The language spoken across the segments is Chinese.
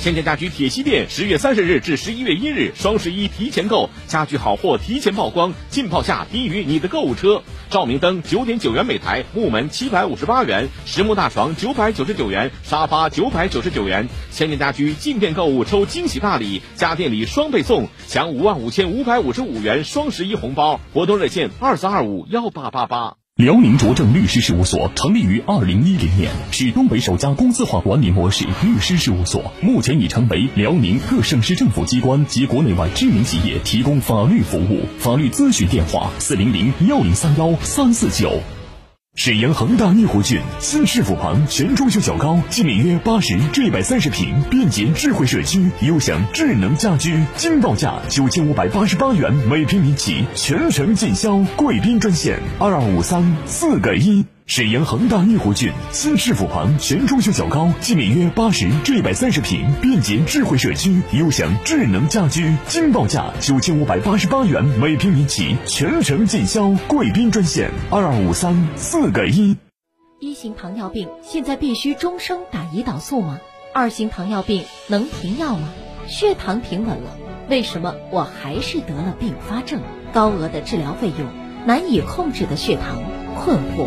先进家居铁西店十月三十日至十一月一日双十一提前购，家居好货提前曝光，浸泡价低于你的购物车。照明灯九点九元每台，木门七百五十八元，实木大床九百九十九元，沙发九百九十九元。先进家居进店购物抽惊喜大礼，家电礼双倍送，享五万五千五百五十五元双十一红包。活动热线二四二五幺八八八。辽宁卓正律师事务所成立于二零一零年，是东北首家公司化管理模式律师事务所，目前已成为辽宁各省市政府机关及国内外知名企业提供法律服务。法律咨询电话：四零零幺零三幺三四九。沈阳恒大御湖郡新市府旁全装修小高，面积约八十至一百三十平便捷智慧社区，优享智能家居，惊报价九千五百八十八元每平米起，全程尽销。贵宾专线二二五三四个一。沈阳恒大御湖郡新市府旁全装修小高，即免约八十至一百三十平便捷智慧社区，优享智能家居，惊报价九千五百八十八元每平米起，全程尽销。贵宾专线二二五三四个一。一型糖尿病现在必须终生打胰岛素吗？二型糖尿病能停药吗？血糖平稳了，为什么我还是得了并发症？高额的治疗费用，难以控制的血糖，困惑。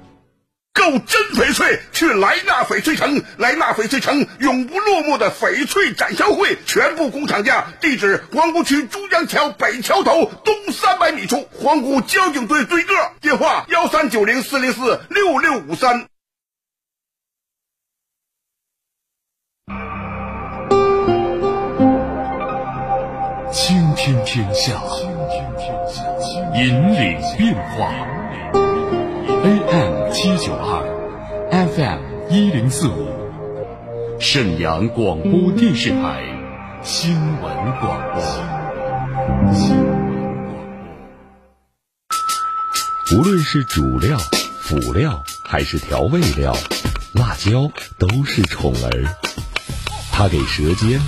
购真翡翠，去莱纳翡翠城。莱纳翡翠城永不落幕的翡翠展销会，全部工厂价。地址：皇姑区珠江桥北桥头东三百米处，皇姑交警队对个。电话：幺三九零四零四六六五三。倾听天下，引领变化。七九二，FM 一零四五，沈阳广播电视台新闻广播。无论是主料、辅料还是调味料，辣椒都是宠儿，它给舌尖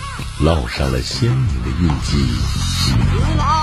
烙上了鲜明的印记。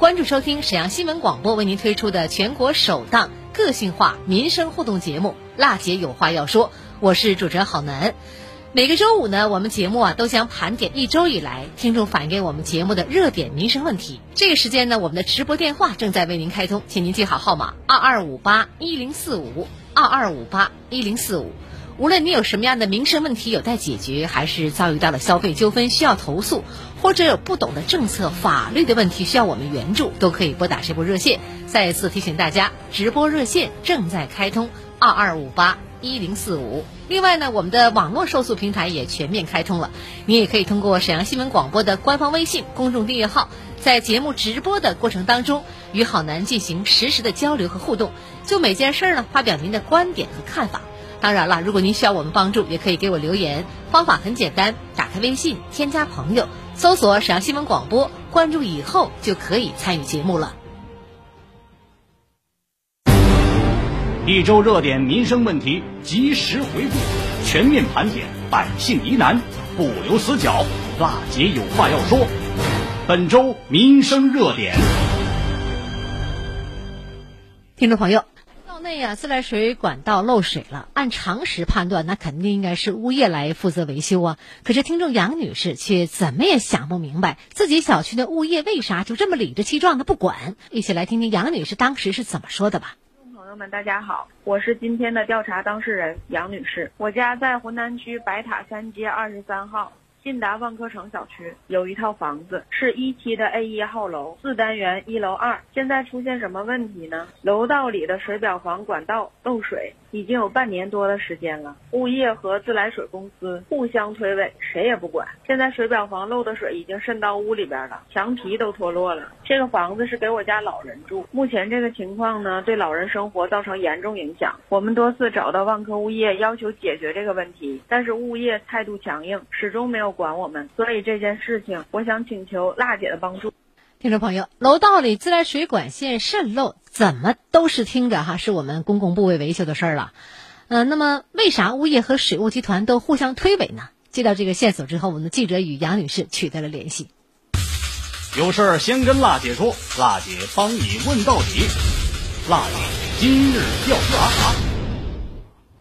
关注收听沈阳新闻广播为您推出的全国首档个性化民生互动节目《辣姐有话要说》，我是主持人郝楠。每个周五呢，我们节目啊都将盘点一周以来听众反映给我们节目的热点民生问题。这个时间呢，我们的直播电话正在为您开通，请您记好号码：二二五八一零四五二二五八一零四五。无论你有什么样的民生问题有待解决，还是遭遇到了消费纠纷需要投诉，或者有不懂的政策、法律的问题需要我们援助，都可以拨打这部热线。再次提醒大家，直播热线正在开通，二二五八一零四五。另外呢，我们的网络受诉平台也全面开通了，你也可以通过沈阳新闻广播的官方微信公众订阅号，在节目直播的过程当中，与好男进行实时的交流和互动，就每件事儿呢发表您的观点和看法。当然了，如果您需要我们帮助，也可以给我留言。方法很简单，打开微信，添加朋友，搜索沈阳新闻广播，关注以后就可以参与节目了。一周热点民生问题及时回顾，全面盘点百姓疑难，不留死角。辣姐有话要说，本周民生热点。听众朋友。内啊，自来水管道漏水了。按常识判断，那肯定应该是物业来负责维修啊。可是听众杨女士却怎么也想不明白，自己小区的物业为啥就这么理直气壮的不管？一起来听听杨女士当时是怎么说的吧。朋友们，大家好，我是今天的调查当事人杨女士。我家在浑南区白塔山街二十三号。信达万科城小区有一套房子，是一期的 A 一号楼，四单元一楼二。现在出现什么问题呢？楼道里的水表房管道漏水。已经有半年多的时间了，物业和自来水公司互相推诿，谁也不管。现在水表房漏的水已经渗到屋里边了，墙皮都脱落了。这个房子是给我家老人住，目前这个情况呢，对老人生活造成严重影响。我们多次找到万科物业要求解决这个问题，但是物业态度强硬，始终没有管我们。所以这件事情，我想请求辣姐的帮助。听众朋友，楼道里自来水管线渗漏，怎么都是听着哈，是我们公共部位维修的事儿了。呃，那么为啥物业和水务集团都互相推诿呢？接到这个线索之后，我们的记者与杨女士取得了联系。有事儿先跟辣姐说，辣姐帮你问到底。辣姐今日调查。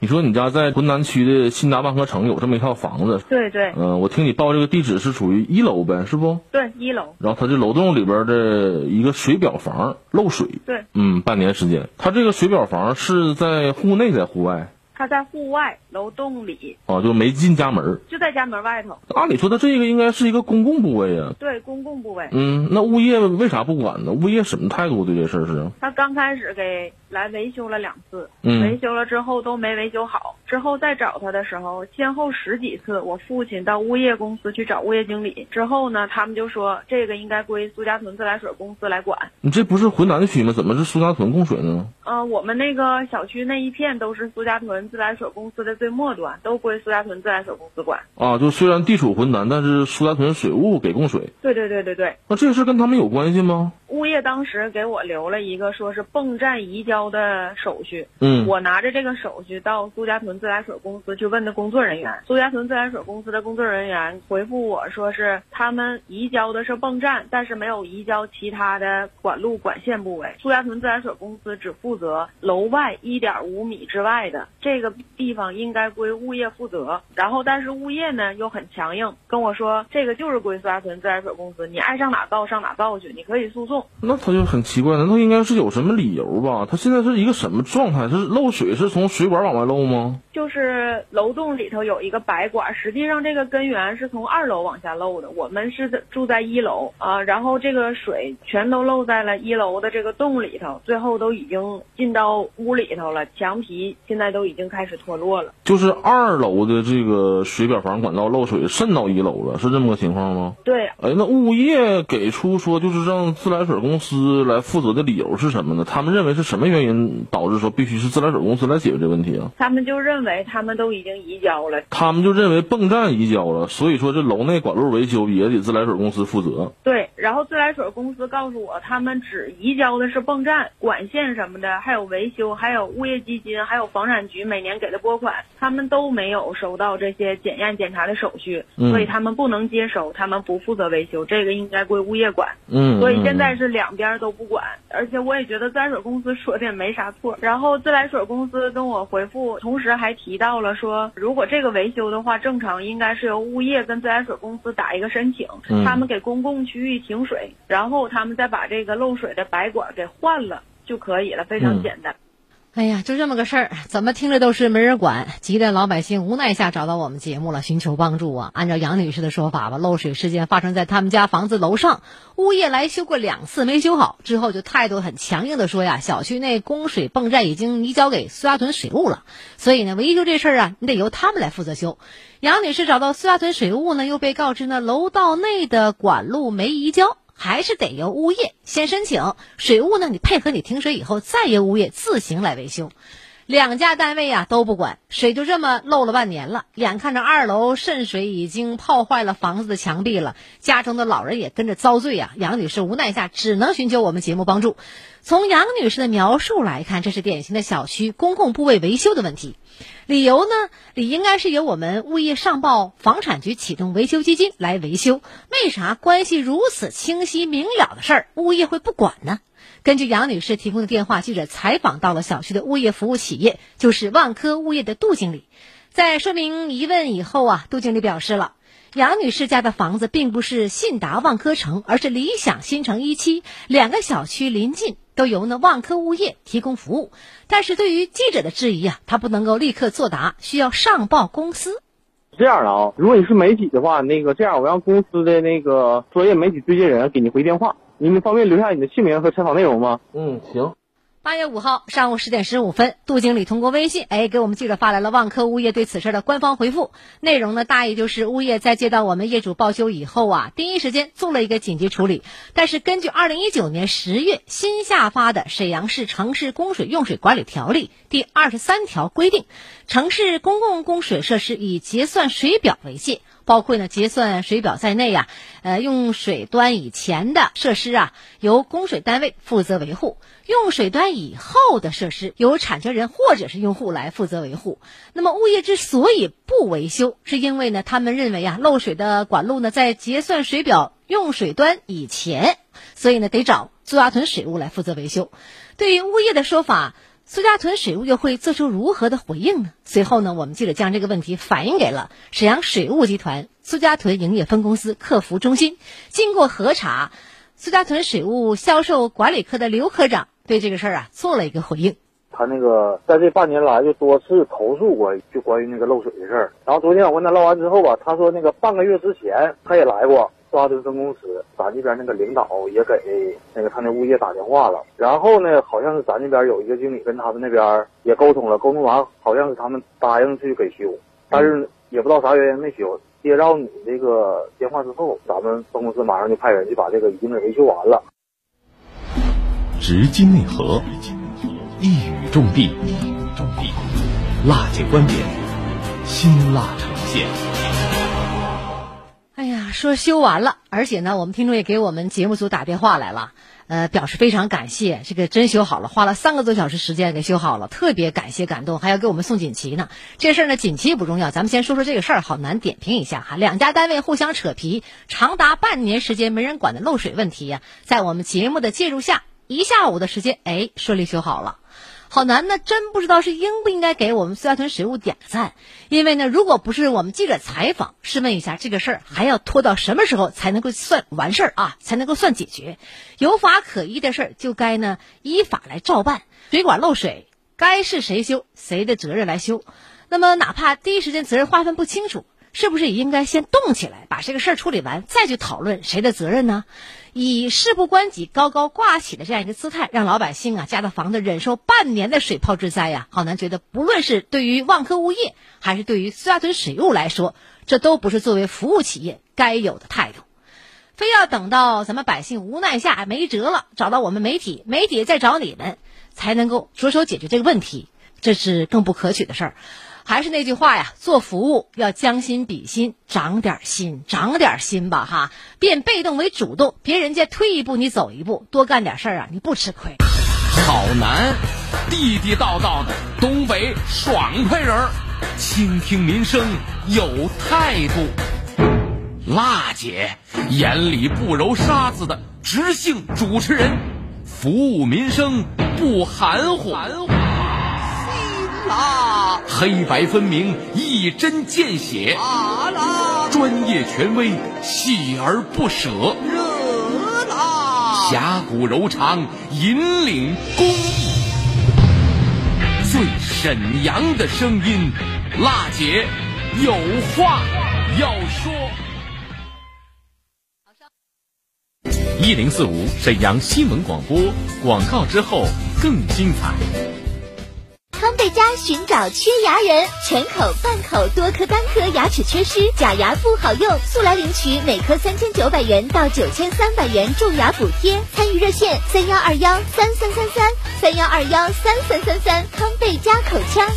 你说你家在浑南区的新达万科城有这么一套房子？对对。嗯，我听你报这个地址是属于一楼呗，是不？对，一楼。然后它这楼栋里边的一个水表房漏水。对。嗯，半年时间。它这个水表房是在户内在户外？它在户外楼栋里。哦，就没进家门。就在家门外头。按理说，他这个应该是一个公共部位啊。对，公共部位。嗯，那物业为啥不管呢？物业什么态度对这事儿是？他刚开始给。来维修了两次，维修了之后都没维修好。之后再找他的时候，先后十几次，我父亲到物业公司去找物业经理。之后呢，他们就说这个应该归苏家屯自来水公司来管。你这不是浑南区吗？怎么是苏家屯供水呢？呃，我们那个小区那一片都是苏家屯自来水公司的最末端，都归苏家屯自来水公司管。啊，就虽然地处浑南，但是苏家屯水务给供水。对对对对对。那这个事跟他们有关系吗？物业当时给我留了一个说是泵站移交的手续，嗯，我拿着这个手续到苏家屯自来水公司去问的工作人员，苏家屯自来水公司的工作人员回复我说是他们移交的是泵站，但是没有移交其他的管路管线部位，苏家屯自来水公司只负责楼外一点五米之外的这个地方应该归物业负责，然后但是物业呢又很强硬跟我说这个就是归苏家屯自来水公司，你爱上哪告上哪告去，你可以诉讼。那他就很奇怪了，那应该是有什么理由吧？他现在是一个什么状态？是漏水是从水管往外漏吗？就是楼栋里头有一个白管，实际上这个根源是从二楼往下漏的。我们是住在一楼啊，然后这个水全都漏在了一楼的这个洞里头，最后都已经进到屋里头了，墙皮现在都已经开始脱落了。就是二楼的这个水表房管道漏水渗到一楼了，是这么个情况吗？对。哎，那物业给出说就是让自来水公司来负责的理由是什么呢？他们认为是什么原因导致说必须是自来水公司来解决这个问题啊？他们就认为。他们都已经移交了，他们就认为泵站移交了，所以说这楼内管路维修也得自来水公司负责。对，然后自来水公司告诉我，他们只移交的是泵站管线什么的，还有维修，还有物业基金，还有房产局每年给的拨款，他们都没有收到这些检验检查的手续，所以他们不能接收，他们不负责维修，这个应该归物业管。嗯，所以现在是两边都不管，而且我也觉得自来水公司说的也没啥错。然后自来水公司跟我回复，同时还。提到了说，如果这个维修的话，正常应该是由物业跟自来水公司打一个申请，他们给公共区域停水，然后他们再把这个漏水的白管给换了就可以了，非常简单。哎呀，就这么个事儿，怎么听着都是没人管，急得老百姓无奈下找到我们节目了，寻求帮助啊。按照杨女士的说法吧，漏水事件发生在他们家房子楼上，物业来修过两次没修好，之后就态度很强硬的说呀，小区内供水泵站已经移交给苏家屯水务了，所以呢，维修这事儿啊，你得由他们来负责修。杨女士找到苏家屯水务呢，又被告知呢，楼道内的管路没移交。还是得由物业先申请，水务呢，你配合你停水以后，再由物业自行来维修。两家单位啊都不管，水就这么漏了半年了。眼看着二楼渗水已经泡坏了房子的墙壁了，家中的老人也跟着遭罪啊。杨女士无奈下只能寻求我们节目帮助。从杨女士的描述来看，这是典型的小区公共部位维修的问题。理由呢？理应该是由我们物业上报房产局启动维修基金来维修。为啥关系如此清晰明了的事儿，物业会不管呢？根据杨女士提供的电话，记者采访到了小区的物业服务企业，就是万科物业的杜经理。在说明疑问以后啊，杜经理表示了，杨女士家的房子并不是信达万科城，而是理想新城一期，两个小区临近。都由呢万科物业提供服务，但是对于记者的质疑啊，他不能够立刻作答，需要上报公司。这样的啊，如果你是媒体的话，那个这样，我让公司的那个专业媒体对接人给你回电话，你们方便留下你的姓名和采访内容吗？嗯，行。八月五号上午十点十五分，杜经理通过微信，哎，给我们记者发来了万科物业对此事的官方回复。内容呢，大意就是物业在接到我们业主报修以后啊，第一时间做了一个紧急处理。但是根据二零一九年十月新下发的《沈阳市城市供水用水管理条例》第二十三条规定，城市公共供水设施以结算水表为界。包括呢，结算水表在内呀，呃，用水端以前的设施啊，由供水单位负责维护；用水端以后的设施，由产权人或者是用户来负责维护。那么，物业之所以不维修，是因为呢，他们认为啊，漏水的管路呢，在结算水表用水端以前，所以呢，得找苏家屯水务来负责维修。对于物业的说法。苏家屯水务又会做出如何的回应呢？随后呢，我们记者将这个问题反映给了沈阳水务集团苏家屯营业分公司客服中心。经过核查，苏家屯水务销售管理科的刘科长对这个事儿啊做了一个回应。他那个在这半年来就多次投诉过，就关于那个漏水的事儿。然后昨天我问他唠完之后吧，他说那个半个月之前他也来过。抓屯分公司，咱这边那个领导也给那个他那物业打电话了，然后呢，好像是咱这边有一个经理跟他们那边也沟通了，沟通完好像是他们答应去给修，但是也不知道啥原因没修。接到你这个电话之后，咱们分公司马上就派人去把这个已经给维修完了。直击内核，一语中的，中的，辣姐观点，辛辣呈现。说修完了，而且呢，我们听众也给我们节目组打电话来了，呃，表示非常感谢，这个真修好了，花了三个多小时时间给修好了，特别感谢感动，还要给我们送锦旗呢。这事儿呢，锦旗不重要，咱们先说说这个事儿，好难点评一下哈。两家单位互相扯皮，长达半年时间没人管的漏水问题呀，在我们节目的介入下，一下午的时间，哎，顺利修好了。好难呢，真不知道是应不应该给我们苏家屯水务点个赞，因为呢，如果不是我们记者采访，试问一下这个事儿还要拖到什么时候才能够算 完事儿啊？才能够算解决？有法可依的事儿就该呢依法来照办。水管漏水，该是谁修谁的责任来修。那么哪怕第一时间责任划分不清楚。是不是也应该先动起来，把这个事儿处理完，再去讨论谁的责任呢？以事不关己高高挂起的这样一个姿态，让老百姓啊家的房子忍受半年的水泡之灾呀，好难觉得，不论是对于万科物业，还是对于苏家屯水务来说，这都不是作为服务企业该有的态度。非要等到咱们百姓无奈下没辙了，找到我们媒体，媒体再找你们，才能够着手解决这个问题，这是更不可取的事儿。还是那句话呀，做服务要将心比心，长点心，长点心吧哈，变被动为主动，别人家退一步你走一步，多干点事儿啊，你不吃亏。好男，地地道道的东北爽快人儿，倾听民生有态度。辣姐眼里不揉沙子的直性主持人，服务民生不含糊。啦，黑白分明，一针见血；啊啦，专业权威，锲而不舍；热啦，侠骨柔肠，引领公益。最沈阳的声音，辣姐有话要说。一零四五沈阳新闻广播广告之后更精彩。康贝佳寻找缺牙人，全口、半口、多颗、单颗牙齿缺失，假牙不好用，速来领取每颗三千九百元到九千三百元种牙补贴。参与热线三幺二幺三三三三三幺二幺三三三三，康贝佳口腔。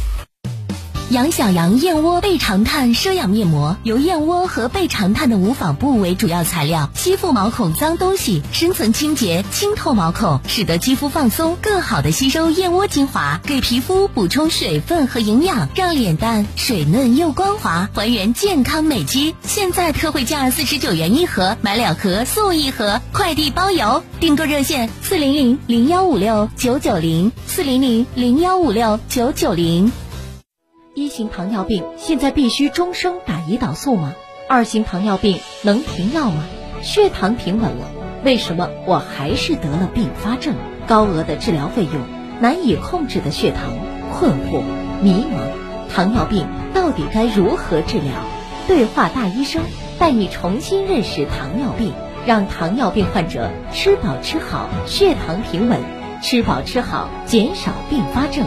养小羊燕窝倍长炭奢养面膜，由燕窝和倍长炭的无纺布为主要材料，吸附毛孔脏东西，深层清洁，清透毛孔，使得肌肤放松，更好的吸收燕窝精华，给皮肤补充水分和营养，让脸蛋水嫩又光滑，还原健康美肌。现在特惠价四十九元一盒，买两盒送一盒，快递包邮。订购热线：四零零零幺五六九九零，四零零零幺五六九九零。一型糖尿病现在必须终生打胰岛素吗？二型糖尿病能停药吗？血糖平稳了，为什么我还是得了并发症？高额的治疗费用，难以控制的血糖，困惑、迷茫，糖尿病到底该如何治疗？对话大医生，带你重新认识糖尿病，让糖尿病患者吃饱吃好，血糖平稳，吃饱吃好，减少并发症。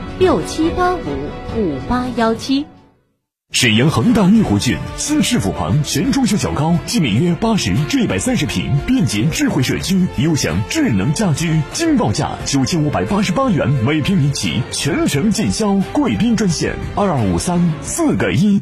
六七八五五八幺七，沈阳恒大御湖郡新市府旁全装修小高，面积约八十至一百三十平，便捷智慧社区，优享智能家居，惊报价九千五百八十八元每平米起，全程尽销。贵宾专线二二五三四个一。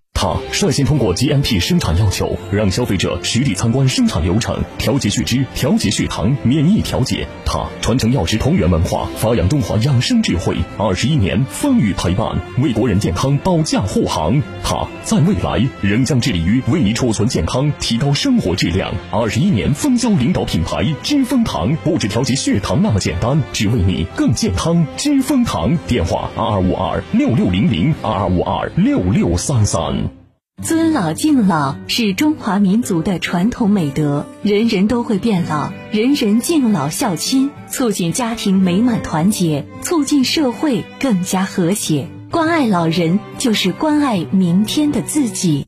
他率先通过 GMP 生产要求，让消费者实地参观生产流程，调节血脂、调节血糖、免疫调节。他传承药食同源文化，发扬中华养生智慧，二十一年风雨陪伴，为国人健康保驾护航。他在未来仍将致力于为你储存健康，提高生活质量。二十一年蜂胶领导品牌知蜂堂，不止调节血糖那么简单，只为你更健康。知蜂堂，电话二二五二六六零零二二五二六六三三。尊老敬老是中华民族的传统美德，人人都会变老，人人敬老孝亲，促进家庭美满团结，促进社会更加和谐。关爱老人，就是关爱明天的自己。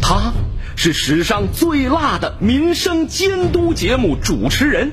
他是史上最辣的民生监督节目主持人。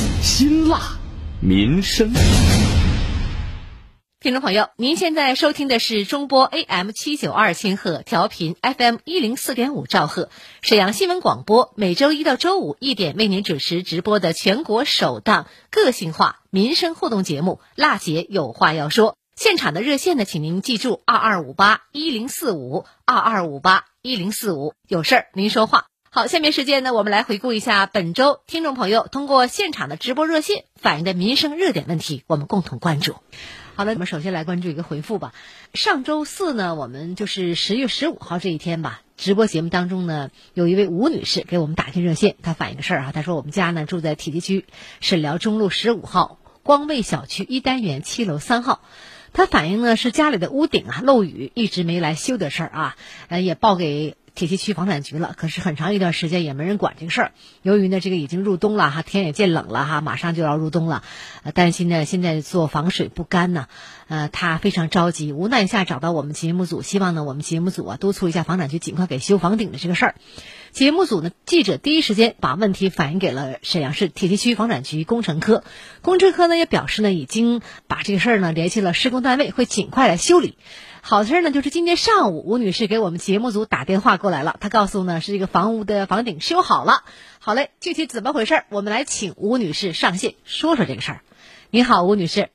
辛辣民生，听众朋友，您现在收听的是中波 AM 七九二千赫调频 FM 一零四点五兆赫沈阳新闻广播，每周一到周五一点为您主持直播的全国首档个性化民生互动节目《辣姐有话要说》。现场的热线呢，请您记住二二五八一零四五二二五八一零四五，有事儿您说话。好，下面时间呢，我们来回顾一下本周听众朋友通过现场的直播热线反映的民生热点问题，我们共同关注。好了，我们首先来关注一个回复吧。上周四呢，我们就是十月十五号这一天吧，直播节目当中呢，有一位吴女士给我们打进热线，她反映个事儿啊，她说我们家呢住在体积区沈辽中路十五号光卫小区一单元七楼三号，她反映呢是家里的屋顶啊漏雨，一直没来修的事儿啊，呃也报给。铁西区房产局了，可是很长一段时间也没人管这个事儿。由于呢，这个已经入冬了哈，天也渐冷了哈，马上就要入冬了，呃，担心呢现在做防水不干呢，呃，他非常着急，无奈下找到我们节目组，希望呢我们节目组啊督促一下房产局尽快给修房顶的这个事儿。节目组呢，记者第一时间把问题反映给了沈阳市铁西区房产局工程科，工程科呢也表示呢，已经把这个事儿呢联系了施工单位，会尽快来修理。好事儿呢，就是今天上午吴女士给我们节目组打电话过来了，她告诉呢是这个房屋的房顶修好了。好嘞，具体怎么回事？我们来请吴女士上线说说这个事儿。你好，吴女士。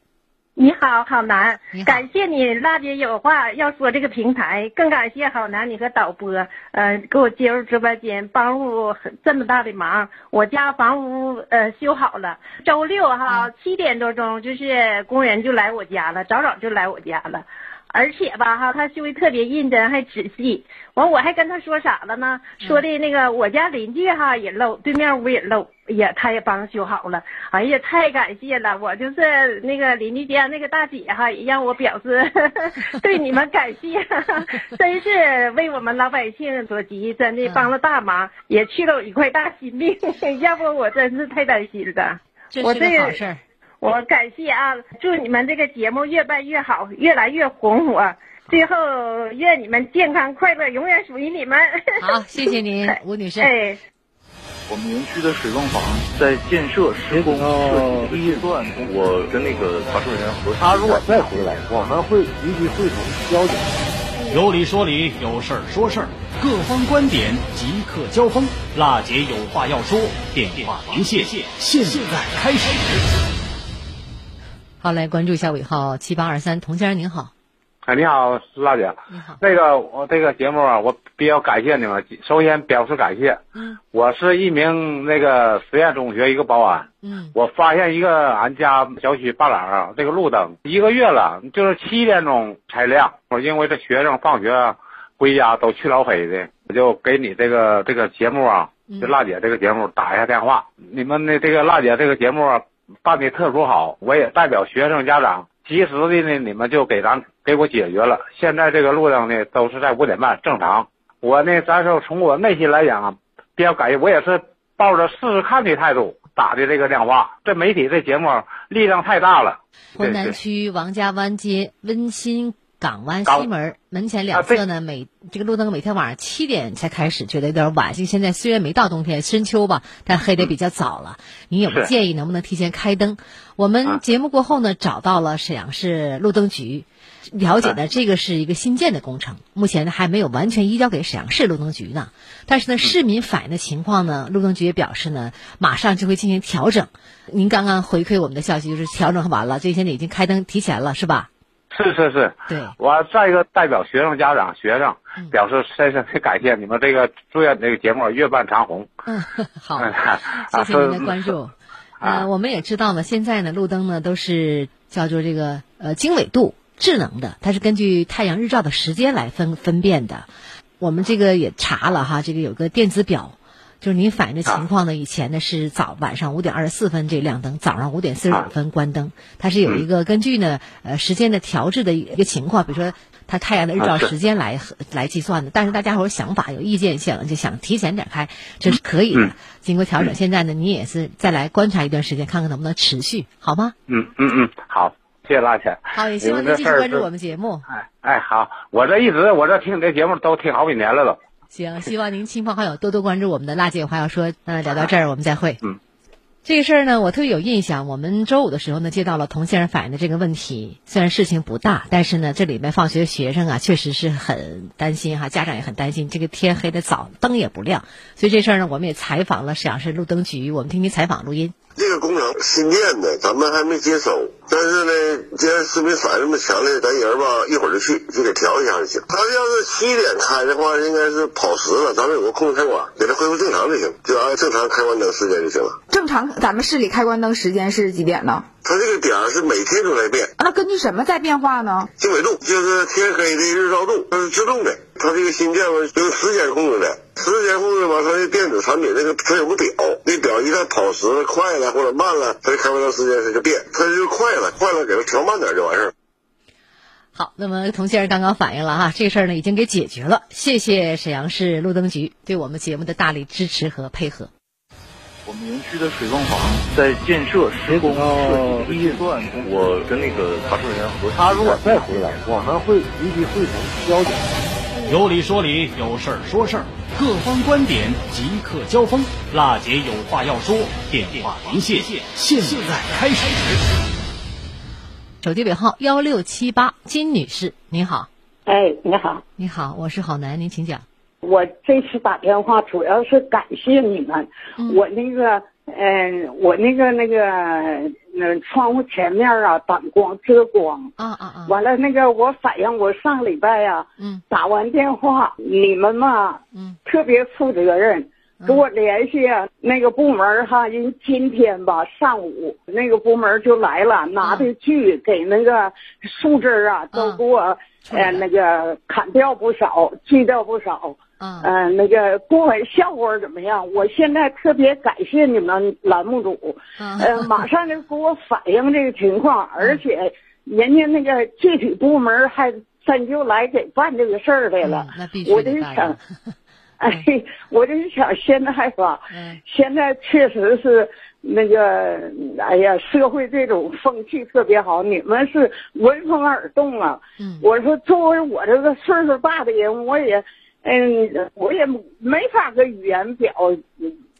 你好，好男，感谢你娜姐有话要说这个平台，更感谢好男你和导播，呃，给我接入直播间，帮助这么大的忙。我家房屋呃修好了，周六哈七点多钟，就是工人就来我家了，早早就来我家了。而且吧哈，他修的特别认真，还仔细。完，我还跟他说啥了呢？说的那个我家邻居哈也漏，对面屋也漏，也他也帮修好了。哎呀，太感谢了！我就是那个邻居家那个大姐哈，也让我表示 对你们感谢，真是为我们老百姓所急，真的帮了大忙，也去了我一块大心病。要不我真是太担心了。这是个好事儿。我感谢啊！祝你们这个节目越办越好，越来越红火。最后，愿你们健康快乐，永远属于你们。好，谢谢您，吴女士。哎，我们园区的水泵房在建设施工设计预算，我跟那个查证人员核他如果再回来，我们会立即会同交警。有理说理，有事儿说事儿，各方观点即刻交锋。辣姐有话要说，电话连线，现在开始。好，来关注一下尾号七八二三，童先生您好。哎，你好，辣姐。你好。那个我这个节目啊，我比较感谢你们。首先表示感谢。嗯。我是一名那个实验中学一个保安。嗯。我发现一个俺家小区半栏啊，这个路灯一个月了，就是七点钟才亮。我因为这学生放学回家都去老黑的，我就给你这个这个节目啊，就辣姐这个节目打一下电话。你们的这个辣姐这个节目。办的特殊好，我也代表学生家长及时的呢，你们就给咱给我解决了。现在这个路灯呢都是在五点半正常。我呢，咱说从我内心来讲啊，比较感谢，我也是抱着试试看的态度打的这个电话。这媒体这节目力量太大了。浑南区王家湾街温馨。港湾西门门前两侧呢，每这个路灯每天晚上七点才开始，觉得有点晚。就现在虽然没到冬天，深秋吧，但黑的比较早了。您有没有建议能不能提前开灯？我们节目过后呢，找到了沈阳市路灯局，了解呢，这个是一个新建的工程，目前呢还没有完全移交给沈阳市路灯局呢。但是呢，市民反映的情况呢，路灯局也表示呢，马上就会进行调整。您刚刚回馈我们的消息就是调整完了，这现在已经开灯提前了，是吧？是是是，对，我再一个代表学生家长、学生表示深深的感谢你们这个祝愿这个节目越办长虹。嗯，好，谢谢您的关注。呃，我们也知道呢，现在呢，路灯呢都是叫做这个呃经纬度智能的，它是根据太阳日照的时间来分分辨的。我们这个也查了哈，这个有个电子表。就是您反映的情况呢？以前呢是早晚上五点二十四分这亮灯，早上五点四十五分关灯。它是有一个根据呢呃时间的调制的一个情况，比如说它太阳的日照时间来来计算的。但是大家伙想法有意见性，就想提前点开，这是可以的。经过调整，现在呢你也是再来观察一段时间，看看能不能持续，好吗？嗯嗯嗯，好，谢谢拉姐。好，也希望您继续关注我们节目。哎哎，好，我这一直我这听你这节目都听好几年了都。行，希望您亲朋好友多多关注我们的辣姐有话要说。那聊到这儿，我们再会。嗯，这个事儿呢，我特别有印象。我们周五的时候呢，接到了童先生反映的这个问题。虽然事情不大，但是呢，这里面放学的学生啊，确实是很担心哈，家长也很担心。这个天黑的早，灯也不亮，所以这事儿呢，我们也采访了沈阳市路灯局。我们听听采访录音。这个工程新建的，咱们还没接手。但是呢，既然市民反应这么强烈，咱人吧一会儿就去，就给调一下就行。他要是七点开的话，应该是跑时了，咱们有个控制开关，给他恢复正常就行，就按正常开关灯时间就行了。正常，咱们市里开关灯时间是几点呢？它这个点儿是每天都在变。那根据什么在变化呢？经纬度就是天黑的日照度，它是自动的。它这个新建嘛，用时间控制的，时间控制嘛，它的电子产品那个它有个表，那表一旦跑时快了或者慢了，它就开不了时间它就变，它就快了，快了给它调慢点就完事儿。好，那么童先生刚刚反映了哈，这个事儿呢已经给解决了，谢谢沈阳市路灯局对我们节目的大力支持和配合。我们园区的水泵房在建设施工设计预算，我跟那个查证人员核他如果再回来，我们会立即会同交警。有理说理，有事儿说事儿，各方观点即刻交锋。辣姐有话要说，电话连线现在开始。手机尾号幺六七八，金女士，您好。哎，你好，你好，我是郝楠，您请讲。我这次打电话主要是感谢你们。我那个，嗯，我那个那个，那窗户前面啊，挡光遮光。啊啊啊！完了，那个我反映，我上礼拜呀，嗯，打完电话，你们嘛，嗯，特别负责任。给我联系那个部门哈，人今天吧上午那个部门就来了，拿的锯给那个树枝啊都给我呃那个砍掉不少，锯掉不少。嗯，那个公文效果怎么样，我现在特别感谢你们栏目组，呃，马上就给我反映这个情况，而且人家那个具体部门还真就来给办这个事儿来了，那必须我就想。哎，我就想现在吧，现在确实是那个，哎呀，社会这种风气特别好，你们是闻风而动啊。嗯，我说作为我这个岁数大的人，我也，嗯，我也没法跟语言表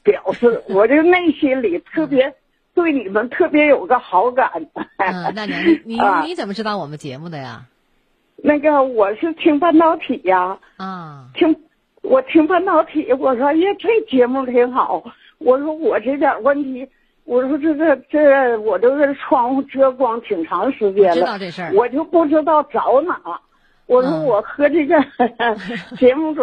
表示，我这内心里特别对你们特别有个好感。嗯，那你你你怎么知道我们节目的呀？那个我是听半导体呀。啊，听。我听半导体，我说呀，这节目挺好。我说我这点问题，我说这这这我这个窗户遮光挺长时间了，知道这事儿，我就不知道找哪。我说我和这个 节目组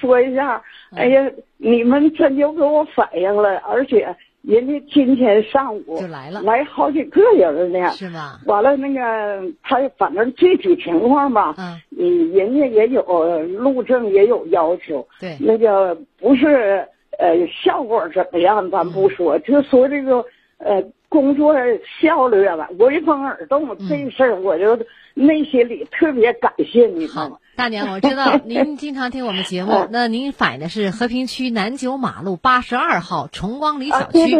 说一下，哎呀，你们真就给我反映了，而且。人家今天上午就来了，来好几个人呢，是吧？完了，那个他反正具体情况吧，嗯，人家也有路政也有要求，对，那个不是呃效果怎么样，咱不说，就说这个呃工作效率吧，闻风而动这事儿，我就内心里特别感谢你好。大娘，我知道 您经常听我们节目，那您反映的是和平区南九马路八十二号崇光里小区，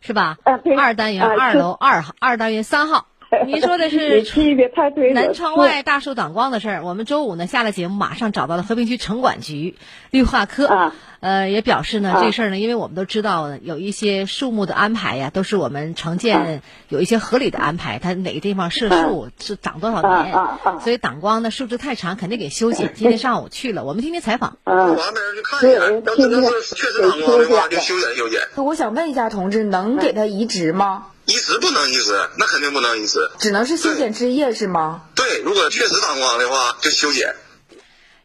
是吧？二单元二楼二号，二单元三号。您说的是南窗外大树挡光的事儿。我们周五呢下了节目，马上找到了和平区城管局绿化科，呃，也表示呢这事儿呢，因为我们都知道有一些树木的安排呀，都是我们城建有一些合理的安排，它哪个地方设树是长多少年，所以挡光呢树枝太长，肯定给修剪。今天上午去了，我们听听采访。完没人去看一眼，要真的是确实挡光的话，就修剪修剪。我想问一下同志，能给他移植吗？移植不能移植，那肯定不能移植，只能是修剪枝叶是吗？对，如果确实挡光的话，就修剪。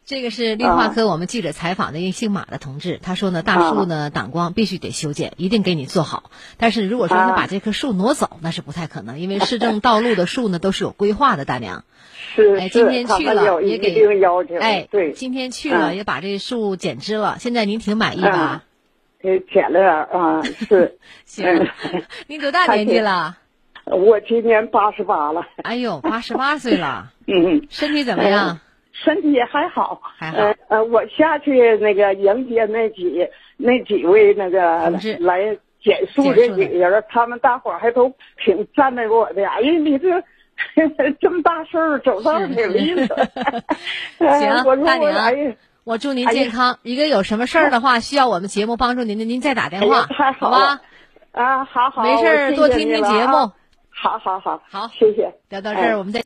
这个是绿化科我们记者采访的一个姓马的同志，他说呢，大树呢挡光必须得修剪，一定给你做好。但是如果说你把这棵树挪走，那是不太可能，因为市政道路的树呢都是有规划的，大娘。是哎，今天去了也给。哎，对，今天去了也把这树剪枝了，现在您挺满意吧？给剪了点啊，是。行，您多大年纪了？我今年八十八了。哎呦，八十八岁了。嗯，身体怎么样？身体还好，还好。呃，我下去那个迎接那几那几位那个来减速这几个人，他们大伙还都挺赞美我的。哎呀，你这这么大岁数走道挺利索。行，大娘，我祝您健康。一个有什么事儿的话，需要我们节目帮助您的，您再打电话，好吧？啊，好好，没事多听听节目。好好好，好，谢谢。聊到这儿，我们再。